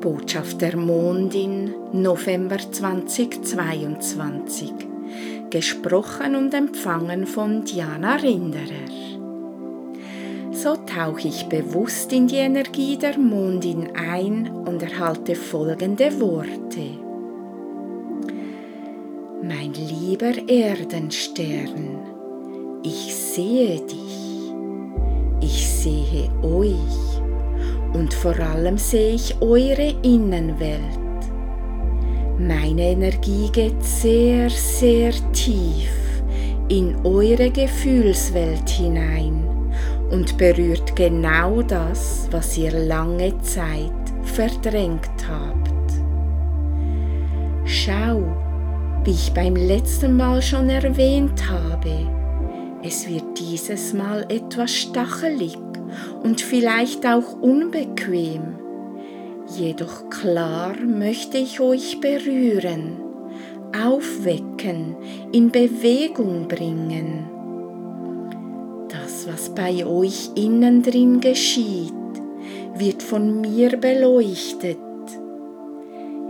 Botschaft der Mondin, November 2022. Gesprochen und empfangen von Diana Rinderer. So tauche ich bewusst in die Energie der Mondin ein und erhalte folgende Worte. Mein lieber Erdenstern, ich sehe dich, ich sehe euch und vor allem sehe ich eure Innenwelt. Meine Energie geht sehr, sehr tief in eure Gefühlswelt hinein und berührt genau das, was ihr lange Zeit verdrängt habt. Schau, wie ich beim letzten Mal schon erwähnt habe, es wird dieses Mal etwas stachelig und vielleicht auch unbequem. Jedoch klar möchte ich euch berühren, aufwecken, in Bewegung bringen. Das, was bei euch innen drin geschieht, wird von mir beleuchtet.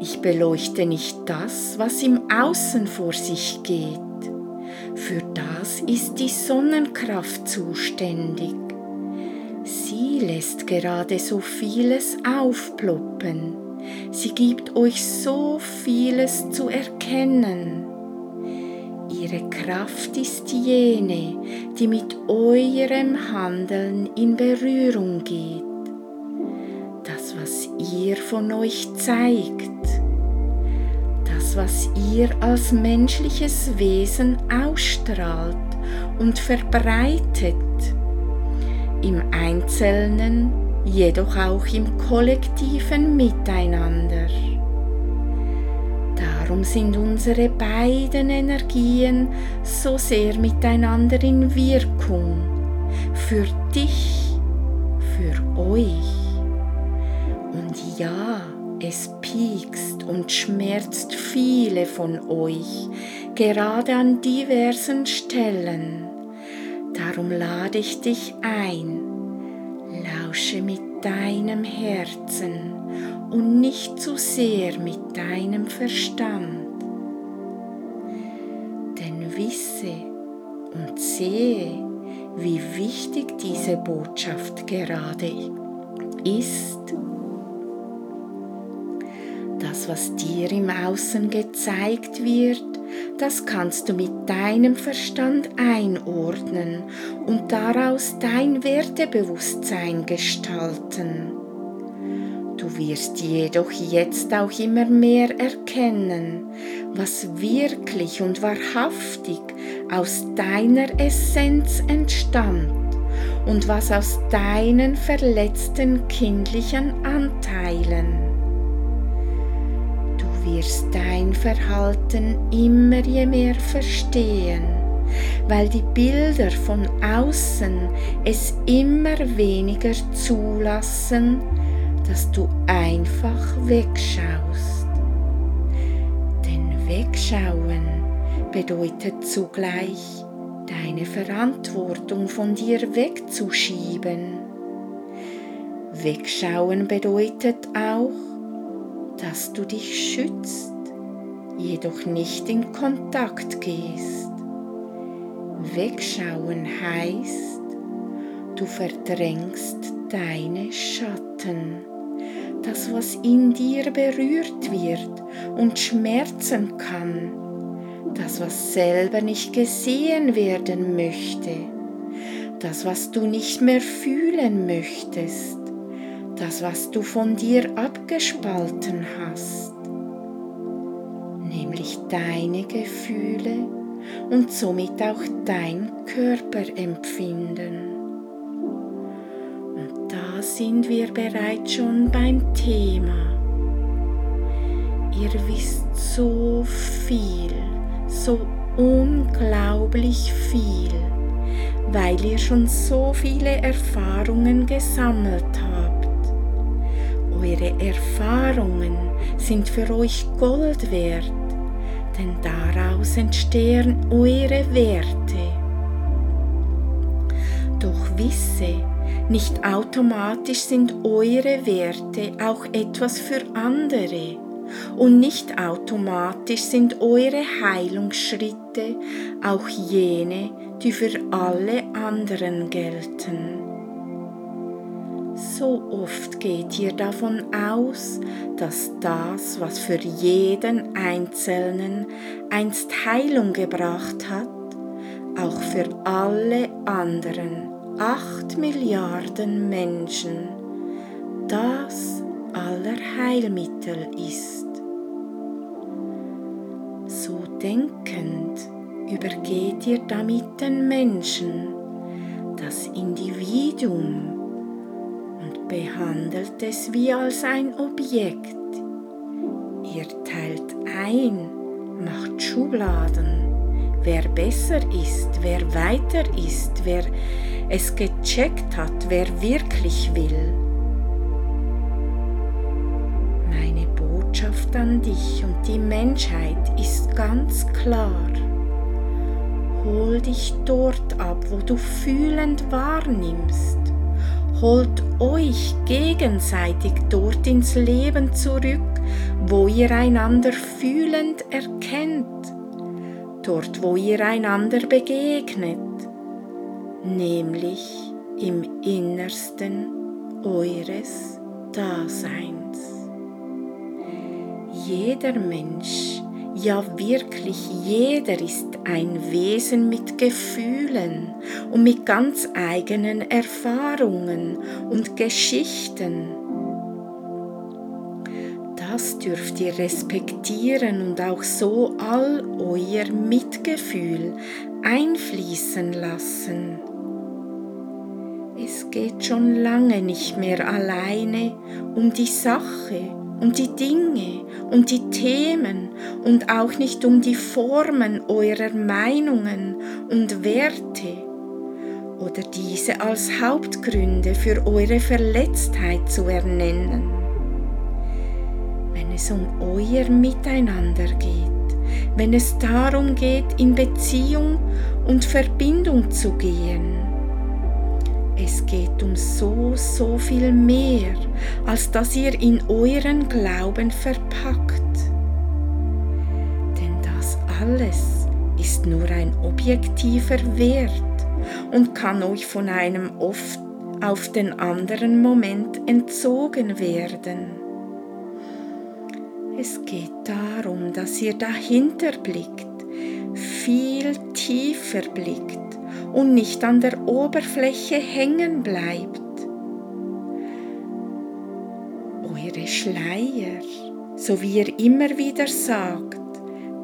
Ich beleuchte nicht das, was im Außen vor sich geht. Für das ist die Sonnenkraft zuständig. Sie lässt gerade so vieles aufploppen. Sie gibt euch so vieles zu erkennen. Ihre Kraft ist jene, die mit eurem Handeln in Berührung geht. Das, was ihr von euch zeigt, das, was ihr als menschliches Wesen ausstrahlt und verbreitet, im Einzelnen, jedoch auch im kollektiven Miteinander. Darum sind unsere beiden Energien so sehr miteinander in Wirkung, für dich, für euch. Und ja, es piekst und schmerzt viele von euch, gerade an diversen Stellen. Darum lade ich dich ein, lausche mit deinem Herzen und nicht zu sehr mit deinem Verstand. Denn wisse und sehe, wie wichtig diese Botschaft gerade ist. Das, was dir im Außen gezeigt wird, das kannst du mit deinem Verstand einordnen und daraus dein Wertebewusstsein gestalten. Du wirst jedoch jetzt auch immer mehr erkennen, was wirklich und wahrhaftig aus deiner Essenz entstammt und was aus deinen verletzten kindlichen Anteilen wirst dein Verhalten immer je mehr verstehen, weil die Bilder von außen es immer weniger zulassen, dass du einfach wegschaust. Denn wegschauen bedeutet zugleich, deine Verantwortung von dir wegzuschieben. Wegschauen bedeutet auch, dass du dich schützt, jedoch nicht in Kontakt gehst. Wegschauen heißt, du verdrängst deine Schatten, das, was in dir berührt wird und schmerzen kann, das, was selber nicht gesehen werden möchte, das, was du nicht mehr fühlen möchtest, das, was du von dir abgespalten hast, nämlich deine Gefühle und somit auch dein Körperempfinden. Und da sind wir bereits schon beim Thema. Ihr wisst so viel, so unglaublich viel, weil ihr schon so viele Erfahrungen gesammelt habt eure Erfahrungen sind für euch Gold wert, denn daraus entstehen eure Werte. Doch wisse, Nicht automatisch sind eure Werte auch etwas für andere und nicht automatisch sind eure Heilungsschritte auch jene, die für alle anderen gelten. So oft geht ihr davon aus, dass das, was für jeden Einzelnen einst Heilung gebracht hat, auch für alle anderen acht Milliarden Menschen das Allerheilmittel ist. So denkend übergeht ihr damit den Menschen, das Individuum, und behandelt es wie als ein Objekt. Ihr teilt ein, macht Schubladen, wer besser ist, wer weiter ist, wer es gecheckt hat, wer wirklich will. Meine Botschaft an dich und die Menschheit ist ganz klar. Hol dich dort ab, wo du fühlend wahrnimmst. Holt euch gegenseitig dort ins Leben zurück, wo ihr einander fühlend erkennt, dort wo ihr einander begegnet nämlich im Innersten eures Daseins. Jeder Mensch, ja wirklich jeder ist ein Wesen mit Gefühlen und mit ganz eigenen Erfahrungen und Geschichten. Das dürft ihr respektieren und auch so all euer Mitgefühl einfließen lassen. Es geht schon lange nicht mehr alleine um die Sache, um die Dinge, um die Themen und auch nicht um die Formen eurer Meinungen und Werte oder diese als Hauptgründe für eure Verletztheit zu ernennen. Wenn es um euer Miteinander geht, wenn es darum geht, in Beziehung und Verbindung zu gehen, geht um so, so viel mehr, als dass ihr in euren Glauben verpackt. Denn das alles ist nur ein objektiver Wert und kann euch von einem oft auf den anderen Moment entzogen werden. Es geht darum, dass ihr dahinter blickt, viel tiefer blickt und nicht an der Oberfläche hängen bleibt. Eure Schleier, so wie ihr immer wieder sagt,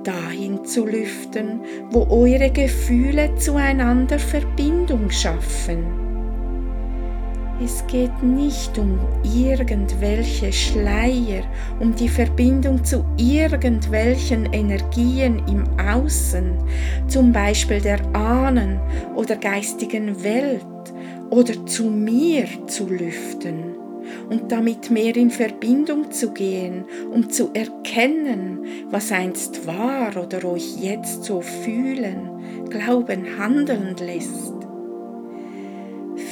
dahin zu lüften, wo eure Gefühle zueinander Verbindung schaffen es geht nicht um irgendwelche Schleier, um die Verbindung zu irgendwelchen Energien im Außen, zum Beispiel der Ahnen oder geistigen Welt oder zu mir zu lüften und damit mehr in Verbindung zu gehen, um zu erkennen, was einst war oder euch jetzt so fühlen, glauben, handeln lässt.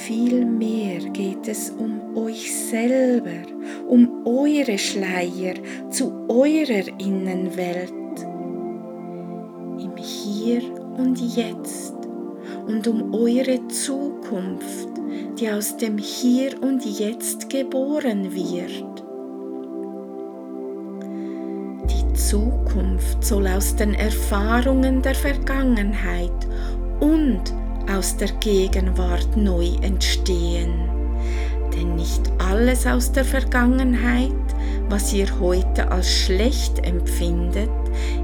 Vielmehr geht es um euch selber, um eure Schleier zu eurer Innenwelt. Im Hier und Jetzt und um eure Zukunft, die aus dem Hier und Jetzt geboren wird. Die Zukunft soll aus den Erfahrungen der Vergangenheit und aus der Gegenwart neu entstehen. Denn nicht alles aus der Vergangenheit, was ihr heute als schlecht empfindet,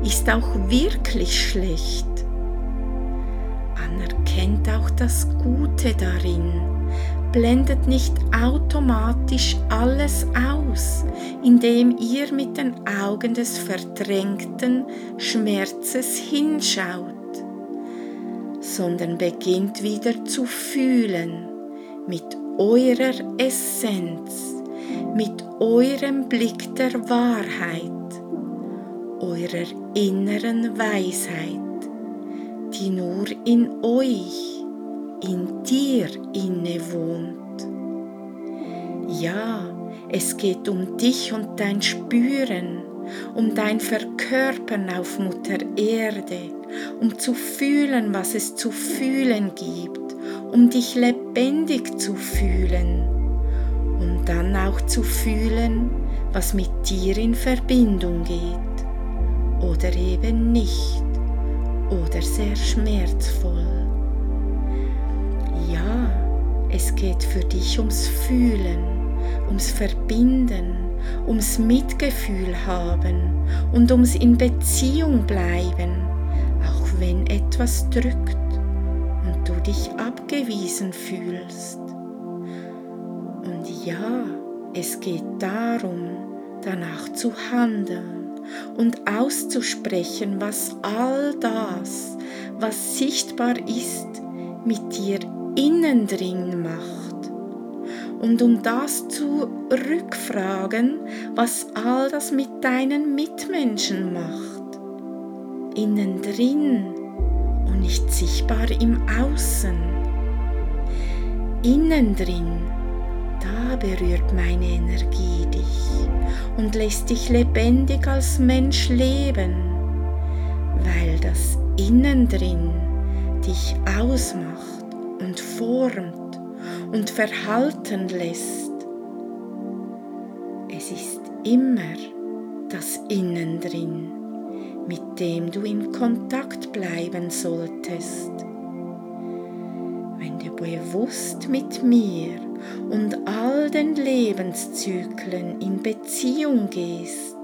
ist auch wirklich schlecht. Anerkennt auch das Gute darin, blendet nicht automatisch alles aus, indem ihr mit den Augen des verdrängten Schmerzes hinschaut sondern beginnt wieder zu fühlen mit eurer Essenz, mit eurem Blick der Wahrheit, eurer inneren Weisheit, die nur in euch, in dir inne wohnt. Ja, es geht um dich und dein Spüren, um dein Verkörpern auf Mutter Erde, um zu fühlen, was es zu fühlen gibt, um dich lebendig zu fühlen, um dann auch zu fühlen, was mit dir in Verbindung geht oder eben nicht oder sehr schmerzvoll. Ja, es geht für dich ums Fühlen, ums Verbinden, ums Mitgefühl haben und ums in Beziehung bleiben, wenn etwas drückt und du dich abgewiesen fühlst. Und ja, es geht darum, danach zu handeln und auszusprechen, was all das, was sichtbar ist, mit dir innen drin macht. Und um das zu rückfragen, was all das mit deinen Mitmenschen macht. Innen drin und nicht sichtbar im Außen. Innen drin da berührt meine Energie dich und lässt dich lebendig als Mensch leben, weil das Innen drin dich ausmacht und formt und verhalten lässt. Es ist immer das Innen drin, mit dem du in Kontakt bleiben solltest. Wenn du bewusst mit mir und all den Lebenszyklen in Beziehung gehst,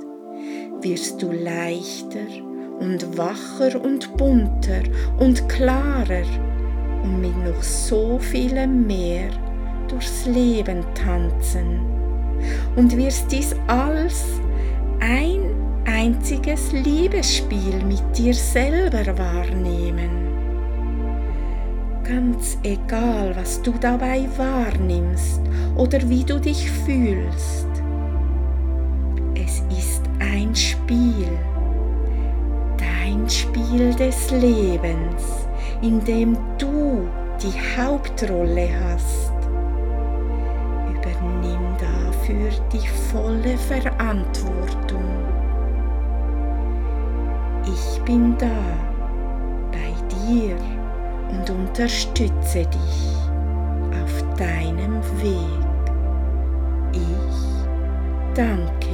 wirst du leichter und wacher und bunter und klarer und mit noch so vielem mehr durchs Leben tanzen und wirst dies als ein einziges Liebesspiel mit dir selber wahrnehmen ganz egal, was du dabei wahrnimmst oder wie du dich fühlst. Es ist ein Spiel, dein Spiel des Lebens, in dem du die Hauptrolle hast. Übernimm dafür die volle Verantwortung. Bin da bei dir und unterstütze dich auf deinem Weg. Ich danke